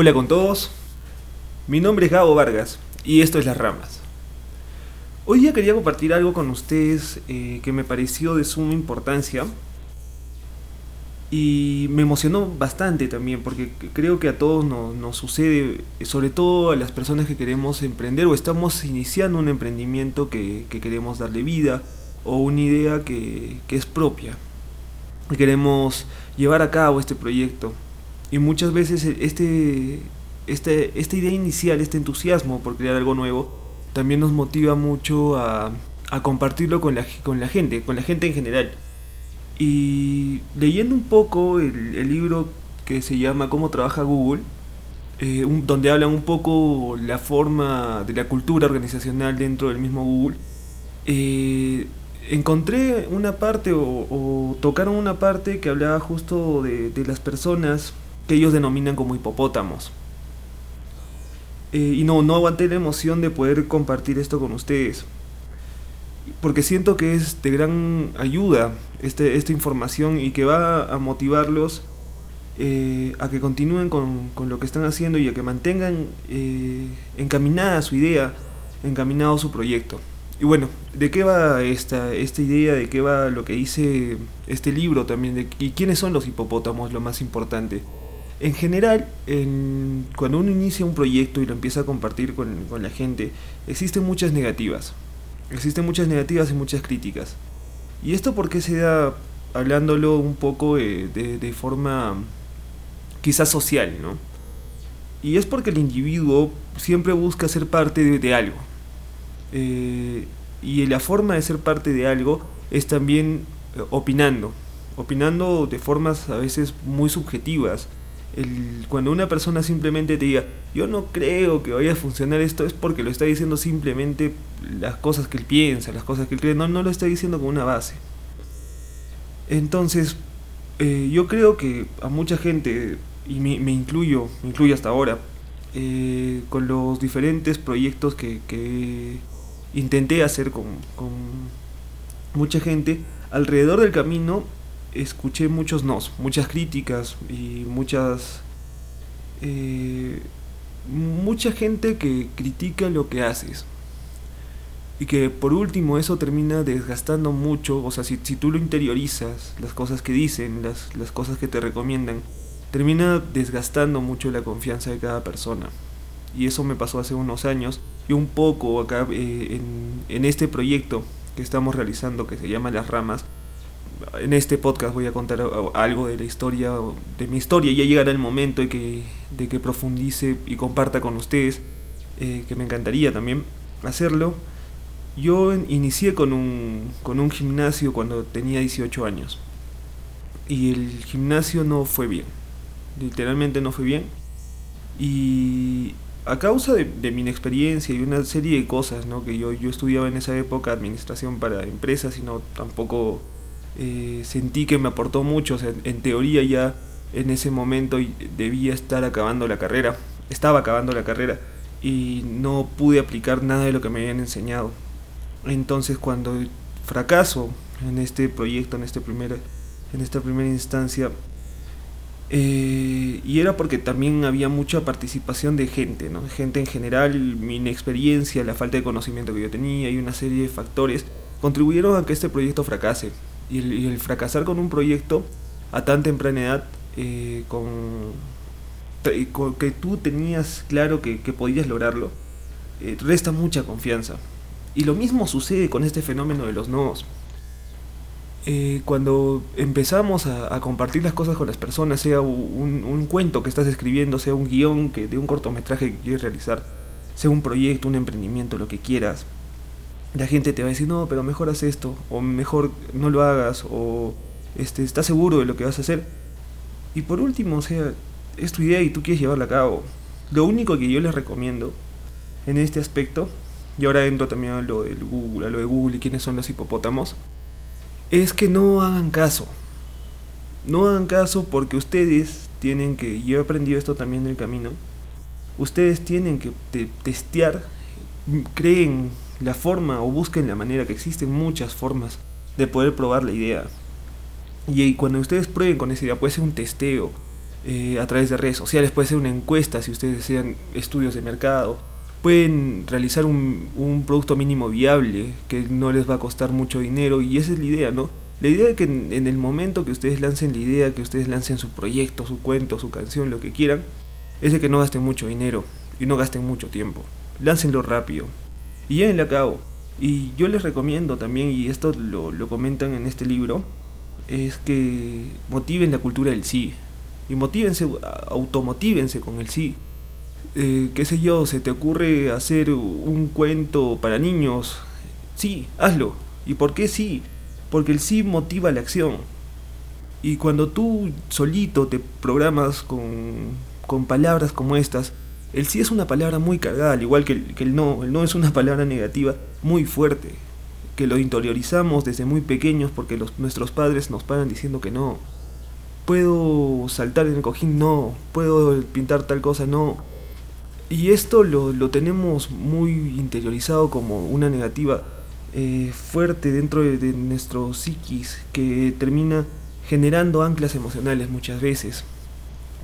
Hola con todos, mi nombre es Gabo Vargas y esto es Las Ramas. Hoy día quería compartir algo con ustedes eh, que me pareció de suma importancia y me emocionó bastante también porque creo que a todos nos, sucede, sobre todo a las personas que queremos emprender o estamos iniciando un emprendimiento que, queremos darle vida o una idea que, que es propia. Y queremos llevar a cabo este proyecto y muchas veces este, este, esta idea inicial, este entusiasmo por crear algo nuevo, también nos motiva mucho a, a compartirlo con la, con la gente, con la gente en general. Y leyendo un poco el, libro que se llama Cómo trabaja Google, eh, donde hablan un poco la forma de la cultura organizacional dentro del mismo Google, eh, encontré una parte o, tocaron una parte que hablaba justo de, de las personas que ellos denominan como hipopótamos. Eh, y no, no aguanté la emoción de poder compartir esto con ustedes. Porque siento que es de gran ayuda este, esta información y que va a motivarlos eh, a que continúen con, con, lo que están haciendo y a que mantengan eh, encaminada su idea, encaminado su proyecto. Y bueno, ¿de qué va esta, esta idea? ¿De qué va lo que dice este libro también? De, ¿Y quiénes son los hipopótamos? Lo más importante. En general, cuando uno inicia un proyecto y lo empieza a compartir con, la gente, existen muchas negativas. Existen muchas negativas y muchas críticas. ¿Y esto por qué se da hablándolo un poco de, forma quizás social, ¿no? Y es porque el individuo siempre busca ser parte de, algo. Eh, y la forma de ser parte de algo es también eh, opinando. Opinando de formas a veces muy subjetivas el, cuando una persona simplemente te diga, yo no creo que vaya a funcionar esto, es porque lo está diciendo simplemente las cosas que él piensa, las cosas que él cree, no, no lo está diciendo con una base. Entonces, eh, yo creo que a mucha gente, y me, incluyo, me incluyo hasta ahora, eh, con los diferentes proyectos que, que intenté hacer con, con mucha gente, alrededor del camino escuché muchos nos, muchas críticas y muchas... Eh, mucha gente que critica lo que haces. Y que por último eso termina desgastando mucho, o sea, si, si tú lo interiorizas, las cosas que dicen, las, las, cosas que te recomiendan, termina desgastando mucho la confianza de cada persona. Y eso me pasó hace unos años y un poco acá eh, en, en este proyecto que estamos realizando que se llama Las Ramas, en este podcast voy a contar algo de la historia, de mi historia, ya llegará el momento de que, de que profundice y comparta con ustedes, eh, que me encantaría también hacerlo. Yo inicié con un, con un gimnasio cuando tenía 18 años, y el gimnasio no fue bien, literalmente no fue bien, y a causa de, de, mi inexperiencia y una serie de cosas, ¿no? que yo, yo estudiaba en esa época administración para empresas y no tampoco eh, sentí que me aportó mucho, o en teoría ya en ese momento debía estar acabando la carrera, estaba acabando la carrera y no pude aplicar nada de lo que me habían enseñado. Entonces cuando fracaso en este proyecto, en, este primer, en esta primera instancia, eh, y era porque también había mucha participación de gente, ¿no? gente en general, mi inexperiencia, la falta de conocimiento que yo tenía y una serie de factores contribuyeron a que este proyecto fracase y el, fracasar con un proyecto a tan temprana edad, eh, con, que tú tenías claro que, podías lograrlo, eh, resta mucha confianza. Y lo mismo sucede con este fenómeno de los nodos. Eh, cuando empezamos a, compartir las cosas con las personas, sea un, cuento que estás escribiendo, sea un guion que, de un cortometraje que quieres realizar, sea un proyecto, un emprendimiento, lo que quieras, la gente te va a decir, no, pero mejor haz esto, o mejor no lo hagas, o este, estás seguro de lo que vas a hacer. Y por último, o sea, es tu idea y tú quieres llevarla a cabo. Lo único que yo les recomiendo en este aspecto, y ahora entro también a lo del Google, a lo de Google y quiénes son los hipopótamos, es que no hagan caso. No hagan caso porque ustedes tienen que, yo he aprendido esto también en el camino, ustedes tienen que testear, creen la forma o busquen la manera, que existen muchas formas de poder probar la idea. Y cuando ustedes prueben con esa idea, puede ser un testeo, eh, a través de redes sociales, puede ser una encuesta si ustedes desean estudios de mercado. Pueden realizar un, un producto mínimo viable que no les va a costar mucho dinero y esa es la idea, ¿no? La idea es que en, en, el momento que ustedes lancen la idea, que ustedes lancen su proyecto, su cuento, su canción, lo que quieran, es de que no gasten mucho dinero y no gasten mucho tiempo. Láncenlo rápido y llévenlo a cabo. Y yo les recomiendo también, y esto lo, lo comentan en este libro, es que motiven la cultura del sí. Y motívense, automotívense con el sí. Eh, qué sé yo, se te ocurre hacer un cuento para niños. Sí, hazlo. ¿Y por qué sí? Porque el sí motiva la acción. Y cuando tú solito te programas con, con palabras como estas, el sí es una palabra muy cargada, al igual que el, que el no. El no es una palabra negativa muy fuerte, que lo interiorizamos desde muy pequeños porque los, nuestros padres nos paran diciendo que no. Puedo saltar en el cojín, no. Puedo pintar tal cosa, no. Y esto lo, lo tenemos muy interiorizado como una negativa eh, fuerte dentro de, de nuestro psiquis que termina generando anclas emocionales muchas veces.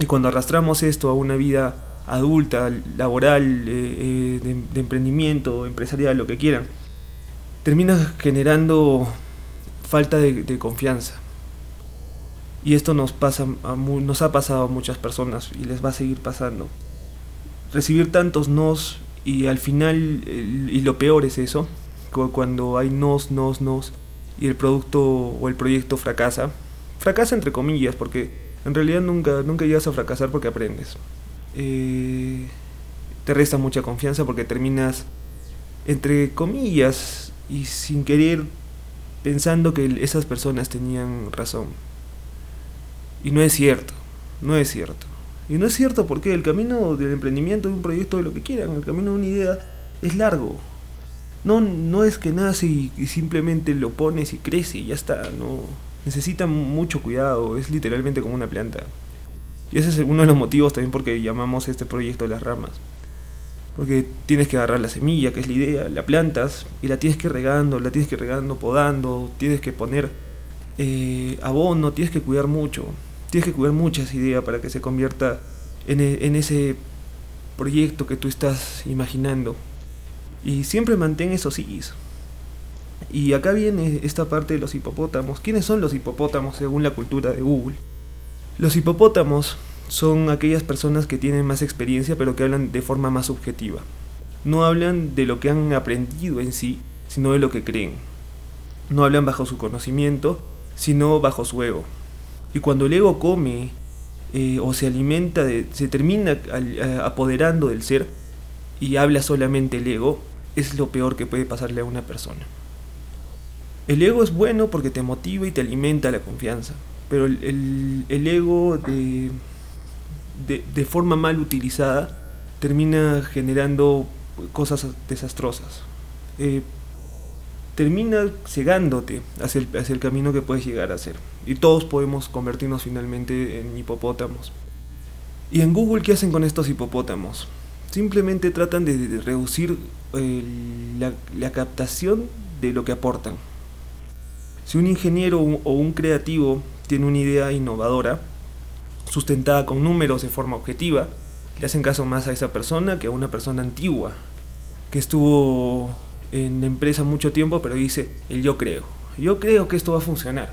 Y cuando arrastramos esto a una vida adulta, laboral, eh, eh, de, emprendimiento, empresarial, lo que quieran, termina generando falta de, confianza. Y esto nos, pasa a, nos ha pasado a muchas personas y les va a seguir pasando. Recibir tantos nos y al final, y lo peor es eso, cuando hay nos, nos, nos y el producto o el proyecto fracasa. Fracasa entre comillas, porque en realidad nunca llegas a fracasar porque aprendes. Eh, te resta mucha confianza porque terminas, entre comillas, y sin querer, pensando que esas personas tenían razón. Y no es cierto, no es cierto. Y no es cierto porque el camino del emprendimiento, de un proyecto, de lo que quieran, el camino de una idea, es largo. No, no es que nace y, y simplemente lo pones y crece y ya está, no. Necesita mucho cuidado, es literalmente como una planta. Y ese es uno de los motivos también porque llamamos este proyecto las ramas. Porque tienes que agarrar la semilla, que es la idea, la plantas y la tienes que regando, la tienes que regando, podando, tienes que poner eh, abono, tienes que cuidar mucho. Tienes que cuidar mucho esa idea para que se convierta en, e, en ese proyecto que tú estás imaginando. Y siempre mantén esos sigues. Y acá viene esta parte de los hipopótamos. ¿Quiénes son los hipopótamos según la cultura de Google? Los hipopótamos son aquellas personas que tienen más experiencia pero que hablan de forma más subjetiva. No hablan de lo que han aprendido en sí, sino de lo que creen. No hablan bajo su conocimiento, sino bajo su ego. Y cuando el ego come eh, o se alimenta, de, se termina apoderando del ser y habla solamente el ego, es lo peor que puede pasarle a una persona. El ego es bueno porque te motiva y te alimenta la confianza, pero el, el, el ego de, de, de, forma mal utilizada termina generando cosas desastrosas. Eh, termina cegándote hacia el, hacia el camino que puedes llegar a ser. Y todos podemos convertirnos finalmente en hipopótamos. ¿Y en Google qué hacen con estos hipopótamos? Simplemente tratan de, de reducir eh, la, la captación de lo que aportan. Si un ingeniero o un creativo tiene una idea innovadora, sustentada con números de forma objetiva, le hacen caso más a esa persona que a una persona antigua, que estuvo en la empresa mucho tiempo, pero dice, el yo creo, yo creo que esto va a funcionar.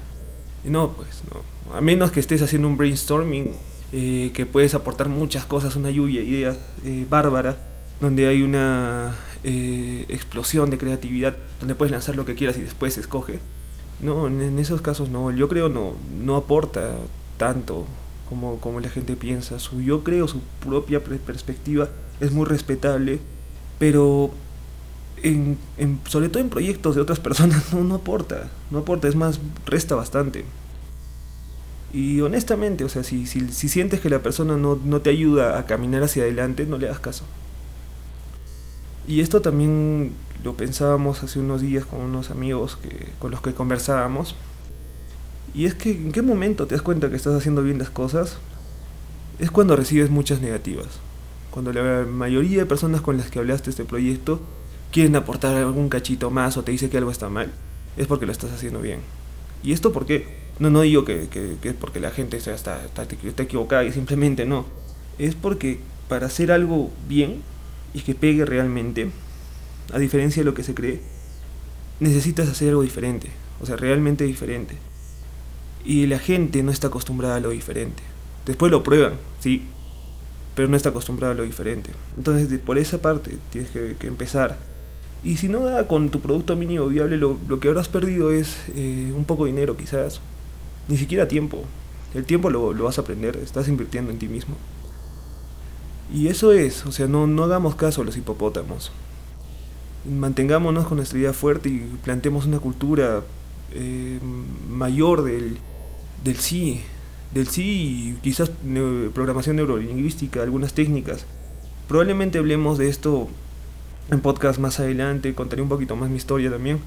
Y no, pues no, a menos que estés haciendo un brainstorming, eh, que puedes aportar muchas cosas, una lluvia de ideas eh, bárbara, donde hay una eh, explosión de creatividad, donde puedes lanzar lo que quieras y después escoge. No, en, esos casos no, yo creo no, no aporta tanto como, como la gente piensa. Su yo creo, su propia perspectiva es muy respetable, pero en, en, sobre todo en proyectos de otras personas no, no aporta, no aporta, es más, resta bastante. Y honestamente, o sea, si, si, si sientes que la persona no, no te ayuda a caminar hacia adelante, no le das caso. Y esto también lo pensábamos hace unos días con unos amigos que, con los que conversábamos. Y es que en qué momento te das cuenta que estás haciendo bien las cosas es cuando recibes muchas negativas. Cuando la mayoría de personas con las que hablaste este proyecto quieren aportar algún cachito más o te dice que algo está mal, es porque lo estás haciendo bien. ¿Y esto por qué? No, no digo que, es porque la gente está, está, está equivocada y simplemente no. Es porque para hacer algo bien y que pegue realmente, a diferencia de lo que se cree, necesitas hacer algo diferente, o sea, realmente diferente. Y la gente no está acostumbrada a lo diferente. Después lo prueban, sí, pero no está acostumbrada a lo diferente. Entonces, por esa parte tienes que, empezar. Y si no da con tu producto mínimo viable, lo, que habrás perdido es eh, un poco de dinero quizás, ni siquiera tiempo. El tiempo lo, vas a aprender, estás invirtiendo en ti mismo. Y eso es, o sea, no, no hagamos caso a los hipopótamos. Mantengámonos con nuestra idea fuerte y planteemos una cultura eh, mayor del, del sí, del sí y quizás programación neurolingüística, algunas técnicas. Probablemente hablemos de esto en podcast más adelante, contaré un poquito más mi historia también.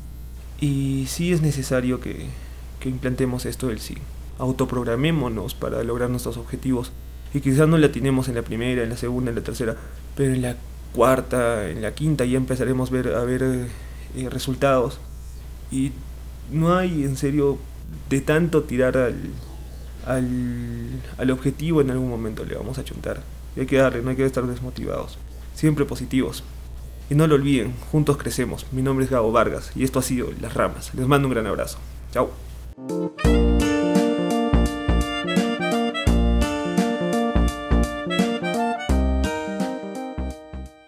Y sí es necesario que, que implantemos esto del sí. Autoprogramémonos para lograr nuestros objetivos. Y quizás no la tenemos en la primera, en la segunda, en la tercera, pero en la cuarta, en la quinta ya empezaremos a ver eh, resultados. Y no hay en serio de tanto tirar al, al, al, objetivo en algún momento le vamos a chuntar. Y hay que darle, no hay que estar desmotivados. Siempre positivos. Y no lo olviden, juntos crecemos. Mi nombre es Gabo Vargas y esto ha sido Las Ramas. Les mando un gran abrazo. Chao.